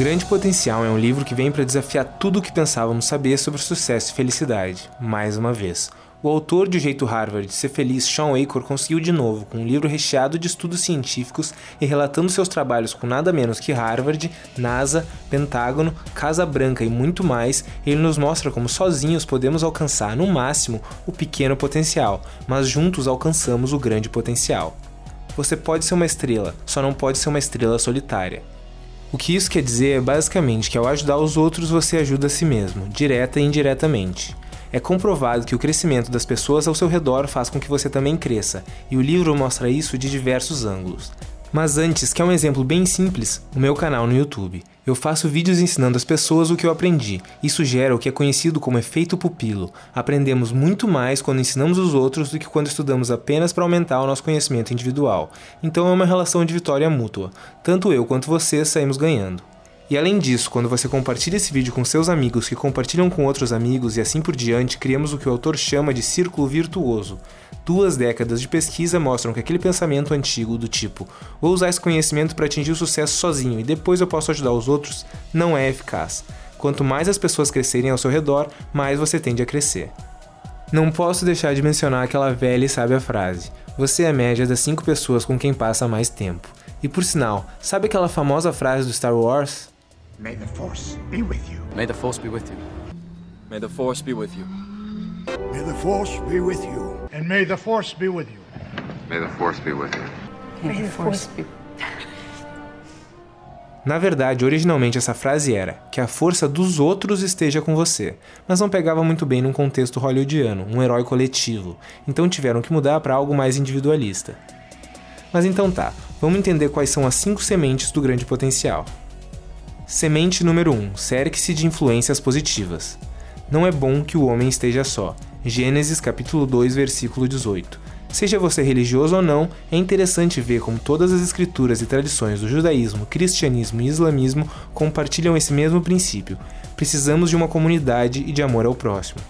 Grande Potencial é um livro que vem para desafiar tudo o que pensávamos saber sobre sucesso e felicidade, mais uma vez. O autor de O Jeito Harvard de Ser Feliz, Sean Acor, conseguiu de novo, com um livro recheado de estudos científicos e relatando seus trabalhos com nada menos que Harvard, NASA, Pentágono, Casa Branca e muito mais, ele nos mostra como sozinhos podemos alcançar, no máximo, o pequeno potencial, mas juntos alcançamos o grande potencial. Você pode ser uma estrela, só não pode ser uma estrela solitária. O que isso quer dizer é basicamente que ao ajudar os outros você ajuda a si mesmo, direta e indiretamente. É comprovado que o crescimento das pessoas ao seu redor faz com que você também cresça, e o livro mostra isso de diversos ângulos. Mas antes, quer um exemplo bem simples? O meu canal no YouTube. Eu faço vídeos ensinando as pessoas o que eu aprendi. Isso gera o que é conhecido como efeito pupilo. Aprendemos muito mais quando ensinamos os outros do que quando estudamos apenas para aumentar o nosso conhecimento individual. Então é uma relação de vitória mútua. Tanto eu quanto você saímos ganhando. E além disso, quando você compartilha esse vídeo com seus amigos que compartilham com outros amigos e assim por diante, criamos o que o autor chama de círculo virtuoso. Duas décadas de pesquisa mostram que aquele pensamento antigo do tipo vou usar esse conhecimento para atingir o sucesso sozinho e depois eu posso ajudar os outros não é eficaz. Quanto mais as pessoas crescerem ao seu redor, mais você tende a crescer. Não posso deixar de mencionar aquela velha e sábia frase: Você é a média das cinco pessoas com quem passa mais tempo. E por sinal, sabe aquela famosa frase do Star Wars? May the Force be with you. May the Force be with you. May the Force be with you. May the Force be with you. And may the Force be with you. May the Force be with you. May the Force be na verdade, originalmente essa frase era que a força dos outros esteja com você, mas não pegava muito bem num contexto hollywoodiano, um herói coletivo, então tiveram que mudar para algo mais individualista. Mas então tá, vamos entender quais são as cinco sementes do grande potencial. Semente número 1: cerque-se de influências positivas. Não é bom que o homem esteja só. Gênesis capítulo 2, versículo 18. Seja você religioso ou não, é interessante ver como todas as escrituras e tradições do judaísmo, cristianismo e islamismo compartilham esse mesmo princípio. Precisamos de uma comunidade e de amor ao próximo.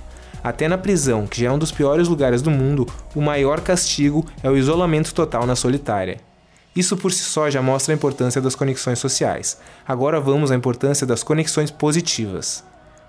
Até na prisão, que já é um dos piores lugares do mundo, o maior castigo é o isolamento total na solitária. Isso por si só já mostra a importância das conexões sociais. Agora vamos à importância das conexões positivas.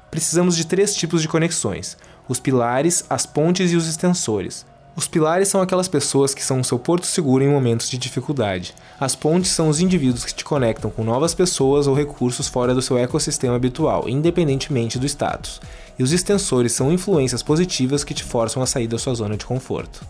Precisamos de três tipos de conexões: os pilares, as pontes e os extensores. Os pilares são aquelas pessoas que são o seu porto seguro em momentos de dificuldade. As pontes são os indivíduos que te conectam com novas pessoas ou recursos fora do seu ecossistema habitual, independentemente do status. E os extensores são influências positivas que te forçam a sair da sua zona de conforto.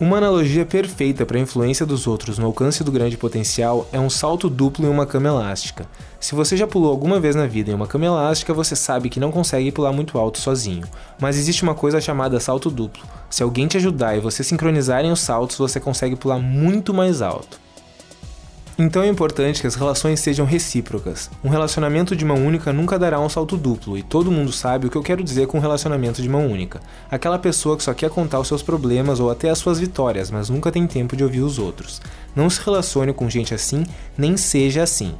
Uma analogia perfeita para a influência dos outros no alcance do grande potencial é um salto duplo em uma cama elástica. Se você já pulou alguma vez na vida em uma cama elástica, você sabe que não consegue pular muito alto sozinho. Mas existe uma coisa chamada salto duplo. Se alguém te ajudar e você sincronizarem os saltos, você consegue pular muito mais alto. Então é importante que as relações sejam recíprocas. Um relacionamento de mão única nunca dará um salto duplo, e todo mundo sabe o que eu quero dizer com um relacionamento de mão única. Aquela pessoa que só quer contar os seus problemas ou até as suas vitórias, mas nunca tem tempo de ouvir os outros. Não se relacione com gente assim, nem seja assim.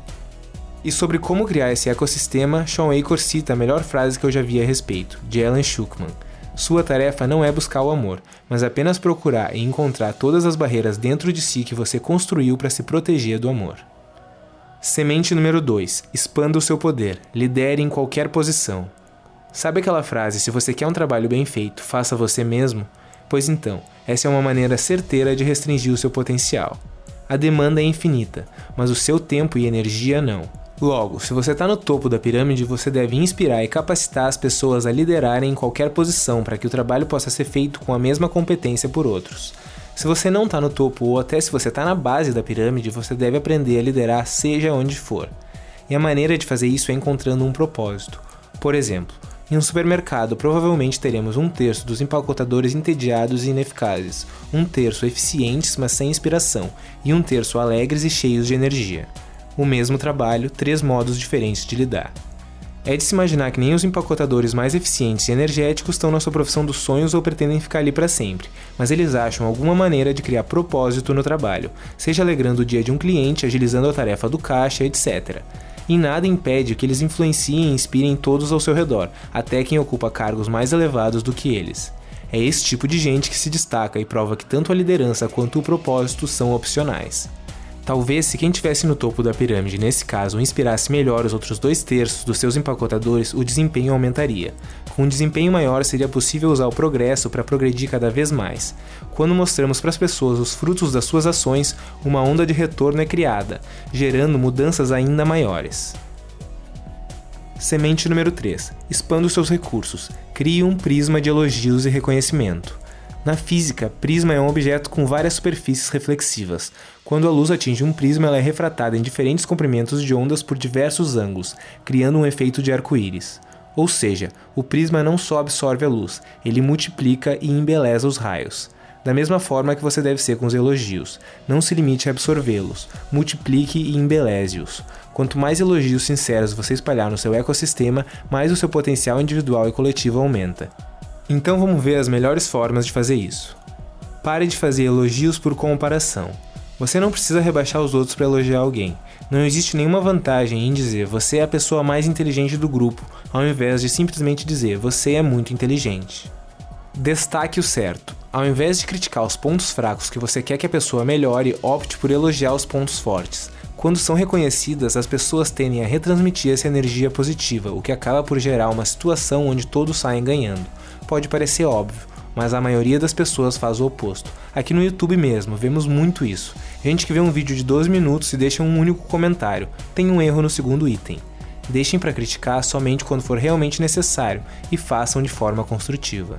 E sobre como criar esse ecossistema, Sean Acor cita a melhor frase que eu já vi a respeito, de Alan Schuckman. Sua tarefa não é buscar o amor, mas apenas procurar e encontrar todas as barreiras dentro de si que você construiu para se proteger do amor. Semente número 2: expanda o seu poder, lidere em qualquer posição. Sabe aquela frase: se você quer um trabalho bem feito, faça você mesmo? Pois então, essa é uma maneira certeira de restringir o seu potencial. A demanda é infinita, mas o seu tempo e energia não. Logo, se você está no topo da pirâmide, você deve inspirar e capacitar as pessoas a liderarem em qualquer posição para que o trabalho possa ser feito com a mesma competência por outros. Se você não está no topo ou até se você está na base da pirâmide, você deve aprender a liderar seja onde for. E a maneira de fazer isso é encontrando um propósito. Por exemplo, em um supermercado, provavelmente teremos um terço dos empacotadores entediados e ineficazes, um terço eficientes mas sem inspiração, e um terço alegres e cheios de energia o mesmo trabalho, três modos diferentes de lidar. É de se imaginar que nem os empacotadores mais eficientes e energéticos estão na sua profissão dos sonhos ou pretendem ficar ali para sempre, mas eles acham alguma maneira de criar propósito no trabalho, seja alegrando o dia de um cliente, agilizando a tarefa do caixa, etc. E nada impede que eles influenciem e inspirem todos ao seu redor, até quem ocupa cargos mais elevados do que eles. É esse tipo de gente que se destaca e prova que tanto a liderança quanto o propósito são opcionais. Talvez se quem estivesse no topo da pirâmide, nesse caso, inspirasse melhor os outros dois terços dos seus empacotadores, o desempenho aumentaria. Com um desempenho maior, seria possível usar o progresso para progredir cada vez mais. Quando mostramos para as pessoas os frutos das suas ações, uma onda de retorno é criada, gerando mudanças ainda maiores. Semente número 3. Expanda os seus recursos. Crie um prisma de elogios e reconhecimento. Na física, prisma é um objeto com várias superfícies reflexivas. Quando a luz atinge um prisma, ela é refratada em diferentes comprimentos de ondas por diversos ângulos, criando um efeito de arco-íris. Ou seja, o prisma não só absorve a luz, ele multiplica e embeleza os raios. Da mesma forma que você deve ser com os elogios. Não se limite a absorvê-los, multiplique e embeleze-os. Quanto mais elogios sinceros você espalhar no seu ecossistema, mais o seu potencial individual e coletivo aumenta. Então vamos ver as melhores formas de fazer isso. Pare de fazer elogios por comparação. Você não precisa rebaixar os outros para elogiar alguém. Não existe nenhuma vantagem em dizer você é a pessoa mais inteligente do grupo, ao invés de simplesmente dizer você é muito inteligente. Destaque o certo. Ao invés de criticar os pontos fracos que você quer que a pessoa melhore, opte por elogiar os pontos fortes. Quando são reconhecidas, as pessoas tendem a retransmitir essa energia positiva, o que acaba por gerar uma situação onde todos saem ganhando pode parecer óbvio, mas a maioria das pessoas faz o oposto. Aqui no YouTube mesmo, vemos muito isso. Gente que vê um vídeo de 12 minutos e deixa um único comentário. Tem um erro no segundo item. Deixem para criticar somente quando for realmente necessário e façam de forma construtiva.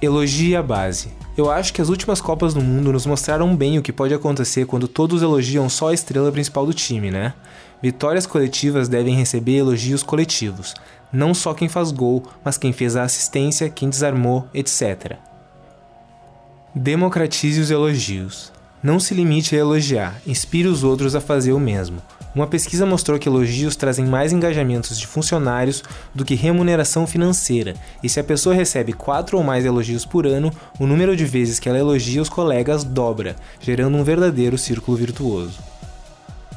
Elogie a base. Eu acho que as últimas Copas do Mundo nos mostraram bem o que pode acontecer quando todos elogiam só a estrela principal do time, né? Vitórias coletivas devem receber elogios coletivos, não só quem faz gol, mas quem fez a assistência, quem desarmou, etc. Democratize os elogios. Não se limite a elogiar, inspire os outros a fazer o mesmo. Uma pesquisa mostrou que elogios trazem mais engajamentos de funcionários do que remuneração financeira, e se a pessoa recebe 4 ou mais elogios por ano, o número de vezes que ela elogia os colegas dobra, gerando um verdadeiro círculo virtuoso.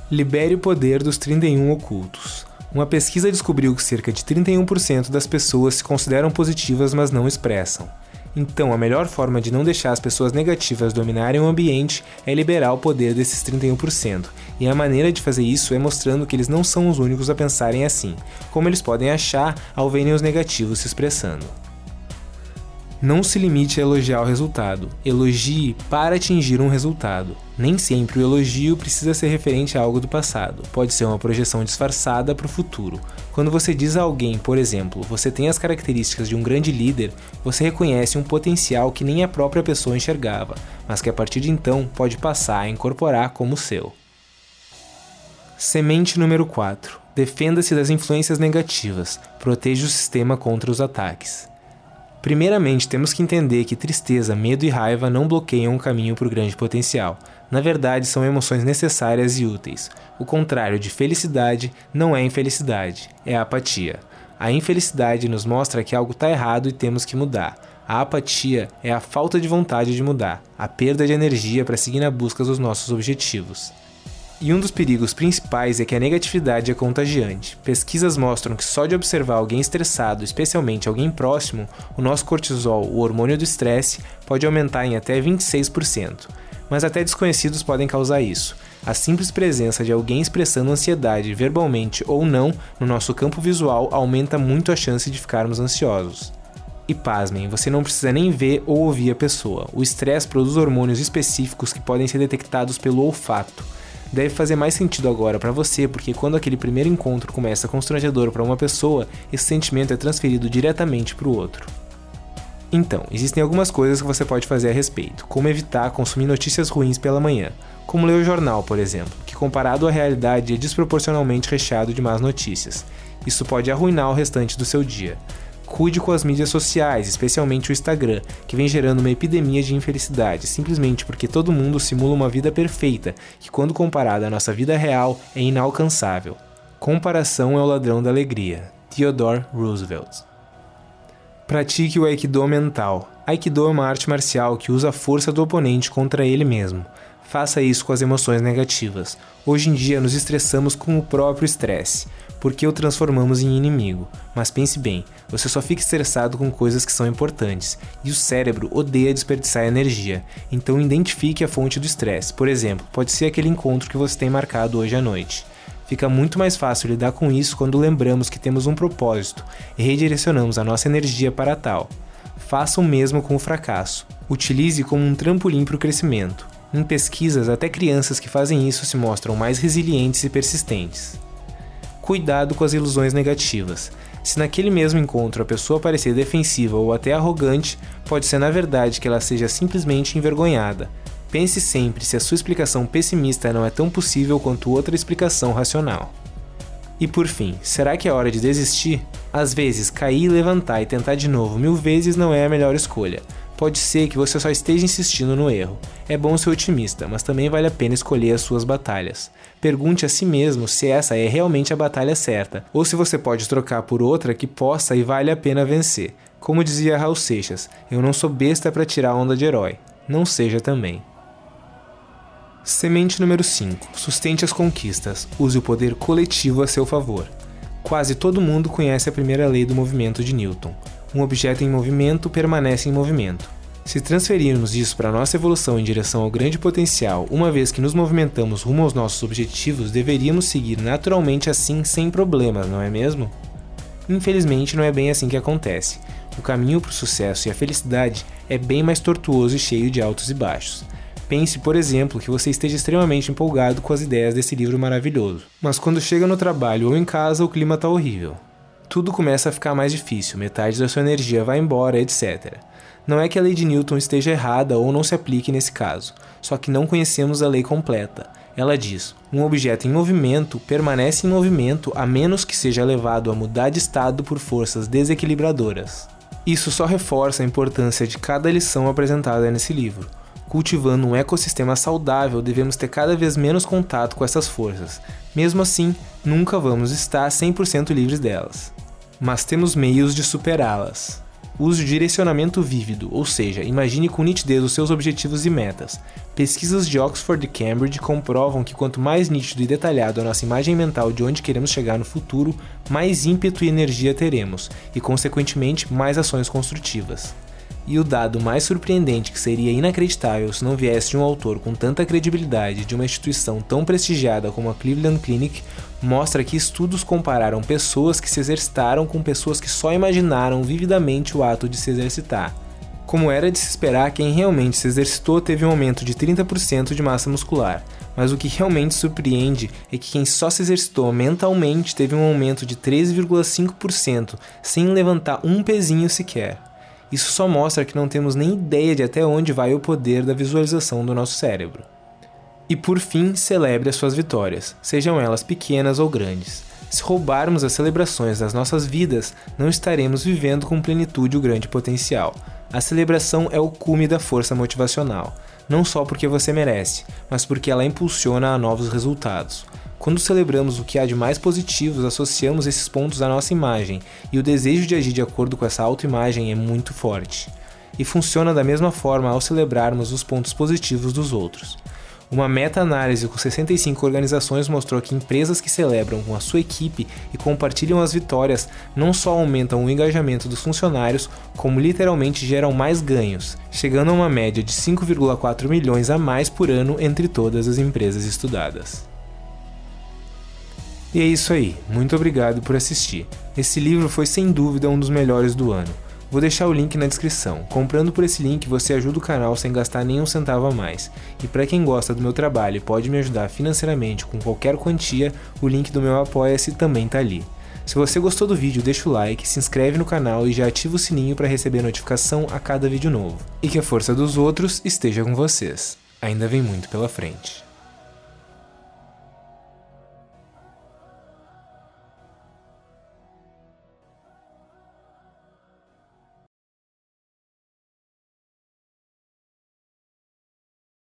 Libere o poder dos 31 ocultos. Uma pesquisa descobriu que cerca de 31% das pessoas se consideram positivas, mas não expressam. Então, a melhor forma de não deixar as pessoas negativas dominarem o ambiente é liberar o poder desses 31%. E a maneira de fazer isso é mostrando que eles não são os únicos a pensarem assim, como eles podem achar ao verem os negativos se expressando. Não se limite a elogiar o resultado, elogie para atingir um resultado. Nem sempre o elogio precisa ser referente a algo do passado, pode ser uma projeção disfarçada para o futuro. Quando você diz a alguém, por exemplo, você tem as características de um grande líder, você reconhece um potencial que nem a própria pessoa enxergava, mas que a partir de então pode passar a incorporar como seu. Semente número 4. Defenda-se das influências negativas, proteja o sistema contra os ataques. Primeiramente, temos que entender que tristeza, medo e raiva não bloqueiam o caminho para o grande potencial. Na verdade, são emoções necessárias e úteis. O contrário de felicidade não é infelicidade, é apatia. A infelicidade nos mostra que algo está errado e temos que mudar. A apatia é a falta de vontade de mudar, a perda de energia para seguir na busca dos nossos objetivos. E um dos perigos principais é que a negatividade é contagiante. Pesquisas mostram que só de observar alguém estressado, especialmente alguém próximo, o nosso cortisol, o hormônio do estresse, pode aumentar em até 26%. Mas até desconhecidos podem causar isso. A simples presença de alguém expressando ansiedade, verbalmente ou não, no nosso campo visual aumenta muito a chance de ficarmos ansiosos. E pasmem, você não precisa nem ver ou ouvir a pessoa. O estresse produz hormônios específicos que podem ser detectados pelo olfato deve fazer mais sentido agora para você, porque quando aquele primeiro encontro começa constrangedor para uma pessoa, esse sentimento é transferido diretamente para o outro. Então, existem algumas coisas que você pode fazer a respeito, como evitar consumir notícias ruins pela manhã, como ler o jornal, por exemplo, que comparado à realidade é desproporcionalmente recheado de más notícias. Isso pode arruinar o restante do seu dia. Cuide com as mídias sociais, especialmente o Instagram, que vem gerando uma epidemia de infelicidade, simplesmente porque todo mundo simula uma vida perfeita, que quando comparada à nossa vida real é inalcançável. Comparação é o ladrão da alegria. Theodore Roosevelt. Pratique o Aikido mental. Aikido é uma arte marcial que usa a força do oponente contra ele mesmo. Faça isso com as emoções negativas. Hoje em dia nos estressamos com o próprio estresse, porque o transformamos em inimigo. Mas pense bem, você só fica estressado com coisas que são importantes, e o cérebro odeia desperdiçar energia. Então identifique a fonte do estresse. Por exemplo, pode ser aquele encontro que você tem marcado hoje à noite. Fica muito mais fácil lidar com isso quando lembramos que temos um propósito e redirecionamos a nossa energia para tal. Faça o mesmo com o fracasso. Utilize como um trampolim para o crescimento. Em pesquisas, até crianças que fazem isso se mostram mais resilientes e persistentes. Cuidado com as ilusões negativas. Se naquele mesmo encontro a pessoa parecer defensiva ou até arrogante, pode ser na verdade que ela seja simplesmente envergonhada. Pense sempre se a sua explicação pessimista não é tão possível quanto outra explicação racional. E por fim, será que é hora de desistir? Às vezes, cair, levantar e tentar de novo mil vezes não é a melhor escolha. Pode ser que você só esteja insistindo no erro. É bom ser otimista, mas também vale a pena escolher as suas batalhas. Pergunte a si mesmo se essa é realmente a batalha certa, ou se você pode trocar por outra que possa e vale a pena vencer. Como dizia Raul Seixas, eu não sou besta para tirar onda de herói. Não seja também. Semente número 5. Sustente as conquistas. Use o poder coletivo a seu favor. Quase todo mundo conhece a primeira lei do movimento de Newton. Um objeto em movimento permanece em movimento. Se transferirmos isso para nossa evolução em direção ao grande potencial, uma vez que nos movimentamos rumo aos nossos objetivos, deveríamos seguir naturalmente assim sem problemas, não é mesmo? Infelizmente, não é bem assim que acontece. O caminho para o sucesso e a felicidade é bem mais tortuoso e cheio de altos e baixos. Pense, por exemplo, que você esteja extremamente empolgado com as ideias desse livro maravilhoso, mas quando chega no trabalho ou em casa o clima está horrível. Tudo começa a ficar mais difícil, metade da sua energia vai embora, etc. Não é que a lei de Newton esteja errada ou não se aplique nesse caso, só que não conhecemos a lei completa. Ela diz: um objeto em movimento permanece em movimento a menos que seja levado a mudar de estado por forças desequilibradoras. Isso só reforça a importância de cada lição apresentada nesse livro. Cultivando um ecossistema saudável, devemos ter cada vez menos contato com essas forças. Mesmo assim, nunca vamos estar 100% livres delas. Mas temos meios de superá-las. Use direcionamento vívido, ou seja, imagine com nitidez os seus objetivos e metas. Pesquisas de Oxford e Cambridge comprovam que quanto mais nítido e detalhado a nossa imagem mental de onde queremos chegar no futuro, mais ímpeto e energia teremos, e consequentemente mais ações construtivas. E o dado mais surpreendente que seria inacreditável se não viesse de um autor com tanta credibilidade de uma instituição tão prestigiada como a Cleveland Clinic mostra que estudos compararam pessoas que se exercitaram com pessoas que só imaginaram vividamente o ato de se exercitar. Como era de se esperar, quem realmente se exercitou teve um aumento de 30% de massa muscular, mas o que realmente surpreende é que quem só se exercitou mentalmente teve um aumento de 13,5%, sem levantar um pezinho sequer. Isso só mostra que não temos nem ideia de até onde vai o poder da visualização do nosso cérebro. E por fim, celebre as suas vitórias, sejam elas pequenas ou grandes. Se roubarmos as celebrações das nossas vidas, não estaremos vivendo com plenitude o grande potencial. A celebração é o cume da força motivacional, não só porque você merece, mas porque ela impulsiona a novos resultados. Quando celebramos o que há de mais positivos, associamos esses pontos à nossa imagem, e o desejo de agir de acordo com essa autoimagem é muito forte. E funciona da mesma forma ao celebrarmos os pontos positivos dos outros. Uma meta-análise com 65 organizações mostrou que empresas que celebram com a sua equipe e compartilham as vitórias não só aumentam o engajamento dos funcionários, como literalmente geram mais ganhos, chegando a uma média de 5,4 milhões a mais por ano entre todas as empresas estudadas. E é isso aí, muito obrigado por assistir. Esse livro foi sem dúvida um dos melhores do ano. Vou deixar o link na descrição. Comprando por esse link você ajuda o canal sem gastar nenhum centavo a mais. E para quem gosta do meu trabalho e pode me ajudar financeiramente com qualquer quantia, o link do meu Apoia-se também tá ali. Se você gostou do vídeo, deixa o like, se inscreve no canal e já ativa o sininho para receber notificação a cada vídeo novo. E que a força dos outros esteja com vocês. Ainda vem muito pela frente.